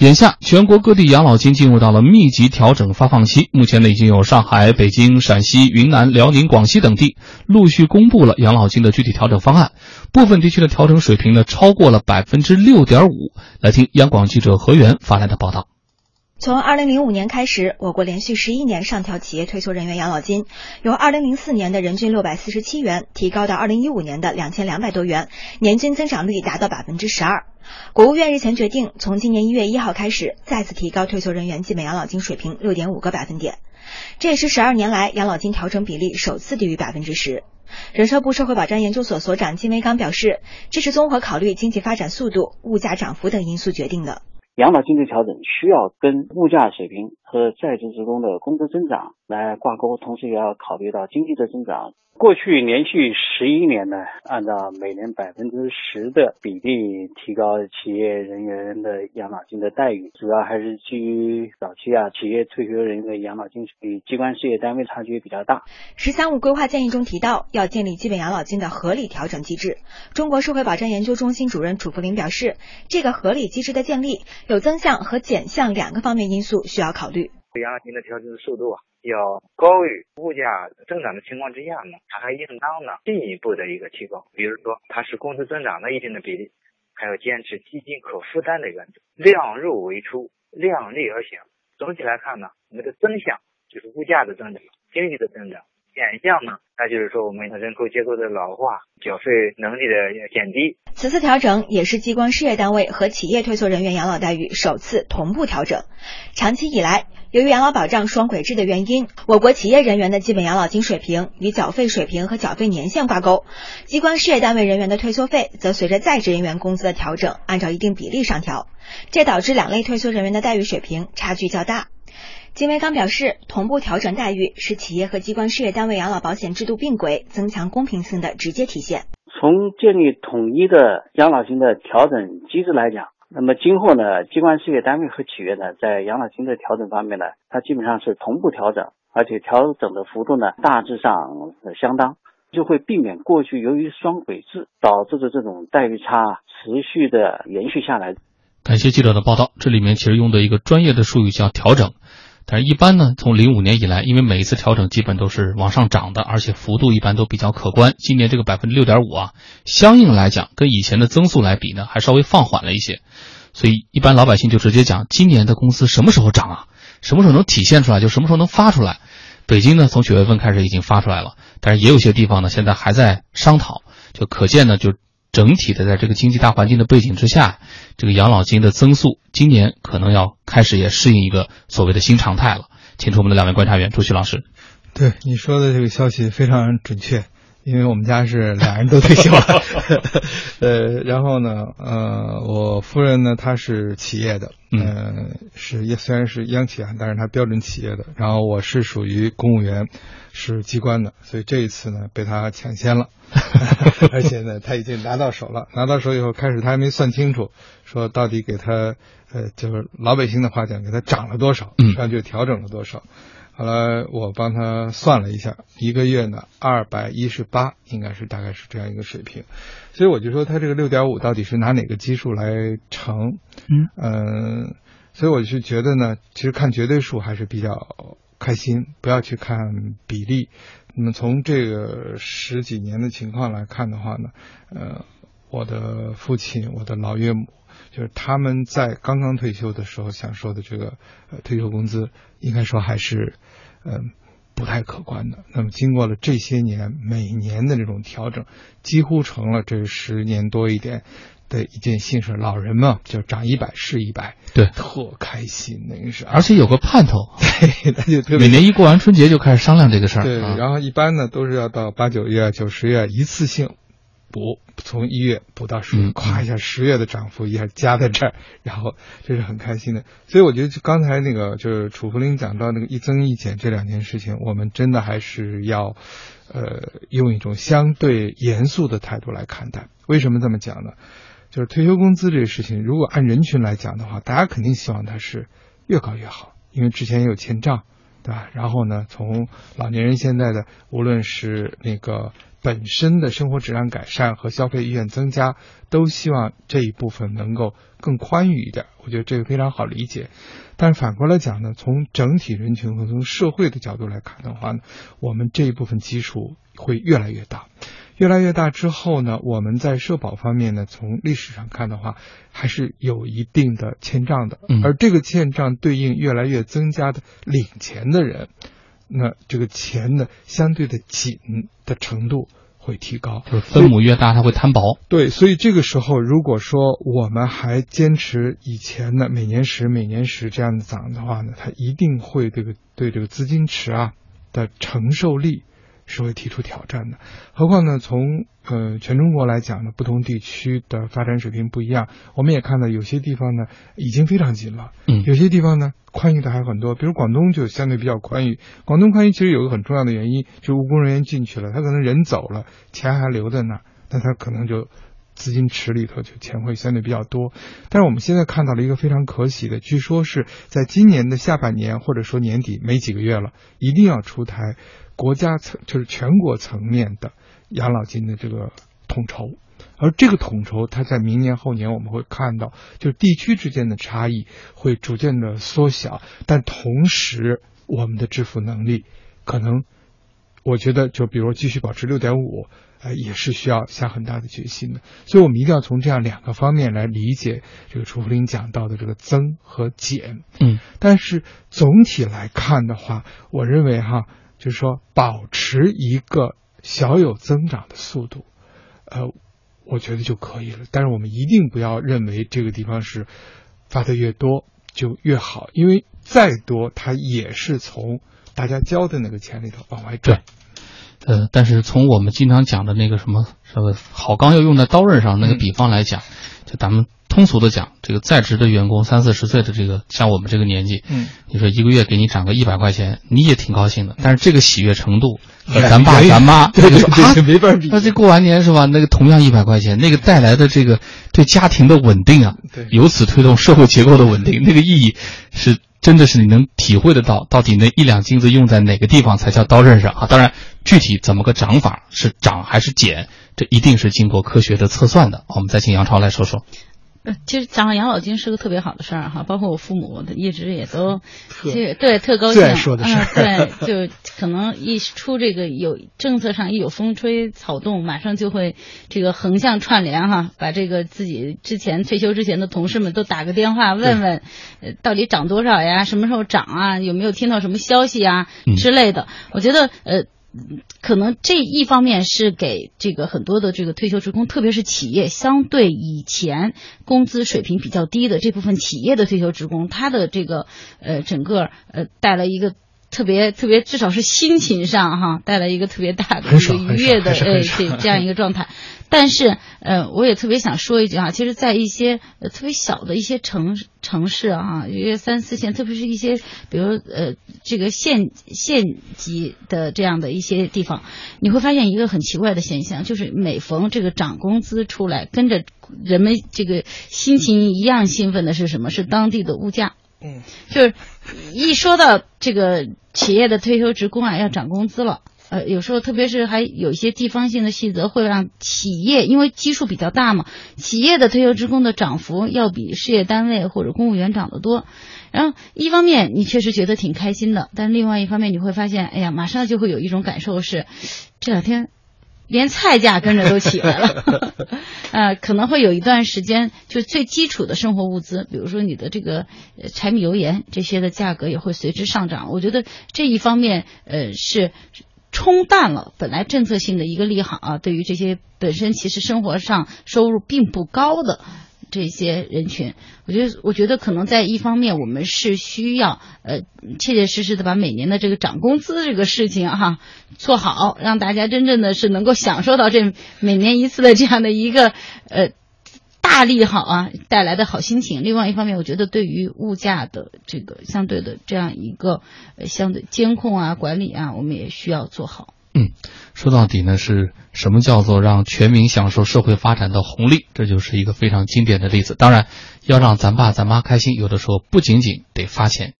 眼下，全国各地养老金进入到了密集调整发放期。目前呢，已经有上海、北京、陕西、云南、辽宁、广西等地陆续公布了养老金的具体调整方案。部分地区的调整水平呢，超过了百分之六点五。来听央广记者何源发来的报道。从二零零五年开始，我国连续十一年上调企业退休人员养老金，由二零零四年的人均六百四十七元提高到二零一五年的两千两百多元，年均增长率达到百分之十二。国务院日前决定，从今年一月一号开始，再次提高退休人员基本养老金水平六点五个百分点，这也是十二年来养老金调整比例首次低于百分之十。人社部社会保障研究所所长金维刚表示，这是综合考虑经济发展速度、物价涨幅等因素决定的。养老金的调整需要跟物价水平和在职职工的工资增长来挂钩，同时也要考虑到经济的增长。过去连续十一年呢，按照每年百分之十的比例提高企业人员的养老金的待遇，主要还是基于早期啊，企业退休人员的养老金与机关事业单位差距比较大。“十三五”规划建议中提到，要建立基本养老金的合理调整机制。中国社会保障研究中心主任楚福林表示，这个合理机制的建立有增项和减项两个方面因素需要考虑。养老金的调整速度啊。要高于物价增长的情况之下呢，它还应当呢进一步的一个提高。比如说，它是工资增长的一定的比例，还要坚持基金可负担的原则，量入为出，量力而行。总体来看呢，我们的增项就是物价的增长，经济的增长。减项呢，那就是说我们人口结构的老化，缴费能力的减低。此次调整也是机关事业单位和企业退休人员养老待遇首次同步调整。长期以来，由于养老保障双轨制的原因，我国企业人员的基本养老金水平与缴费水平和缴费年限挂钩，机关事业单位人员的退休费则随着在职人员工资的调整，按照一定比例上调，这导致两类退休人员的待遇水平差距较大。金维刚表示，同步调整待遇是企业和机关事业单位养老保险制度并轨、增强公平性的直接体现。从建立统一的养老金的调整机制来讲，那么今后呢，机关事业单位和企业呢，在养老金的调整方面呢，它基本上是同步调整，而且调整的幅度呢，大致上相当，就会避免过去由于双轨制导致的这种待遇差持续的延续下来。感谢记者的报道，这里面其实用的一个专业的术语叫调整。但是，一般呢，从零五年以来，因为每一次调整基本都是往上涨的，而且幅度一般都比较可观。今年这个百分之六点五啊，相应来讲，跟以前的增速来比呢，还稍微放缓了一些。所以，一般老百姓就直接讲，今年的工资什么时候涨啊？什么时候能体现出来？就什么时候能发出来？北京呢，从九月份开始已经发出来了，但是也有些地方呢，现在还在商讨。就可见呢，就。整体的，在这个经济大环境的背景之下，这个养老金的增速，今年可能要开始也适应一个所谓的新常态了。请出我们的两位观察员，朱旭老师。对你说的这个消息非常准确，因为我们家是俩人都退休了。呃，然后呢，呃，我夫人呢，她是企业的，嗯，是也虽然是央企啊，但是她标准企业的。然后我是属于公务员。是机关的，所以这一次呢被她抢先了，而且呢她已经拿到手了。拿到手以后，开始她还没算清楚，说到底给她呃就是老百姓的话讲，给她涨了多少，实际上就调整了多少。后来我帮他算了一下，一个月呢二百一十八，应该是大概是这样一个水平。所以我就说他这个六点五到底是拿哪个基数来乘？嗯嗯，所以我就觉得呢，其实看绝对数还是比较。开心，不要去看比例。那么从这个十几年的情况来看的话呢，呃，我的父亲、我的老岳母，就是他们在刚刚退休的时候享受的这个呃退休工资，应该说还是嗯不太可观的。那么经过了这些年每年的这种调整，几乎成了这十年多一点。的一件幸事，老人嘛，就涨一百是一百，对，特开心那个是，而且有个盼头，对，他就每年一过完春节就开始商量这个事儿，对，然后一般呢都是要到八九月、九十月一次性补，从一月补到十月，夸一下十月的涨幅一下加在这儿，然后这是很开心的。所以我觉得刚才那个就是楚福林讲到那个一增一减这两件事情，我们真的还是要呃用一种相对严肃的态度来看待。为什么这么讲呢？就是退休工资这个事情，如果按人群来讲的话，大家肯定希望它是越高越好，因为之前也有欠账，对吧？然后呢，从老年人现在的无论是那个本身的生活质量改善和消费意愿增加，都希望这一部分能够更宽裕一点。我觉得这个非常好理解。但是反过来讲呢，从整体人群和从社会的角度来看的话呢，我们这一部分基数会越来越大。越来越大之后呢，我们在社保方面呢，从历史上看的话，还是有一定的欠账的。而这个欠账对应越来越增加的领钱的人，那这个钱呢，相对的紧的程度会提高。就是分母越大，它会摊薄。对，所以这个时候，如果说我们还坚持以前的每年十、每年十这样的涨的话呢，它一定会这个对这个资金池啊的承受力。是会提出挑战的，何况呢？从呃全中国来讲呢，不同地区的发展水平不一样。我们也看到有些地方呢已经非常紧了，嗯，有些地方呢宽裕的还很多。比如广东就相对比较宽裕。广东宽裕其实有个很重要的原因，就务工人员进去了，他可能人走了，钱还留在那儿，那他可能就资金池里头就钱会相对比较多。但是我们现在看到了一个非常可喜的，据说是在今年的下半年或者说年底没几个月了，一定要出台。国家层就是全国层面的养老金的这个统筹，而这个统筹，它在明年后年我们会看到，就是地区之间的差异会逐渐的缩小，但同时我们的支付能力可能，我觉得就比如继续保持六点五，呃，也是需要下很大的决心的。所以我们一定要从这样两个方面来理解这个楚福林讲到的这个增和减。嗯，但是总体来看的话，我认为哈。就是说，保持一个小有增长的速度，呃，我觉得就可以了。但是我们一定不要认为这个地方是发的越多就越好，因为再多它也是从大家交的那个钱里头往外赚。呃，但是从我们经常讲的那个什么什么好钢要用在刀刃上那个比方来讲，就咱们。通俗的讲，这个在职的员工三四十岁的这个，像我们这个年纪，嗯，你说一个月给你涨个一百块钱，你也挺高兴的。但是这个喜悦程度，咱爸咱妈，对说啊，没法比。那这过完年是吧？那个同样一百块钱，那个带来的这个对家庭的稳定啊，对，由此推动社会结构的稳定，那个意义是真的是你能体会得到。到底那一两金子用在哪个地方才叫刀刃上啊？当然，具体怎么个涨法，是涨还是减，这一定是经过科学的测算的。我们再请杨超来说说。呃，其实讲养老金是个特别好的事儿哈，包括我父母一直也都，对特高兴，说的是，对，就可能一出这个有政策上一有风吹草动，马上就会这个横向串联哈，把这个自己之前退休之前的同事们都打个电话问问，呃，到底涨多少呀？什么时候涨啊？有没有听到什么消息啊之类的？我觉得呃。可能这一方面是给这个很多的这个退休职工，特别是企业相对以前工资水平比较低的这部分企业的退休职工，他的这个呃整个呃带来一个特别特别，至少是心情上哈带来一个特别大的一个愉悦的哎这这样一个状态。但是，呃，我也特别想说一句啊，其实，在一些呃特别小的一些城城市啊，一些三四线，特别是一些比如呃这个县县级的这样的一些地方，你会发现一个很奇怪的现象，就是每逢这个涨工资出来，跟着人们这个心情一样兴奋的是什么？是当地的物价。嗯，就是一说到这个企业的退休职工啊，要涨工资了。呃，有时候特别是还有一些地方性的细则，会让企业因为基数比较大嘛，企业的退休职工的涨幅要比事业单位或者公务员涨得多。然后一方面你确实觉得挺开心的，但另外一方面你会发现，哎呀，马上就会有一种感受是，这两天连菜价跟着都起来了，呃，可能会有一段时间，就最基础的生活物资，比如说你的这个柴米油盐这些的价格也会随之上涨。我觉得这一方面，呃，是。冲淡了本来政策性的一个利好啊，对于这些本身其实生活上收入并不高的这些人群，我觉得我觉得可能在一方面我们是需要呃切切实实的把每年的这个涨工资这个事情哈做好，让大家真正的是能够享受到这每年一次的这样的一个呃。大利好啊，带来的好心情。另外一方面，我觉得对于物价的这个相对的这样一个相对监控啊、管理啊，我们也需要做好。嗯，说到底呢，是什么叫做让全民享受社会发展的红利？这就是一个非常经典的例子。当然，要让咱爸咱妈开心，有的时候不仅仅得发钱。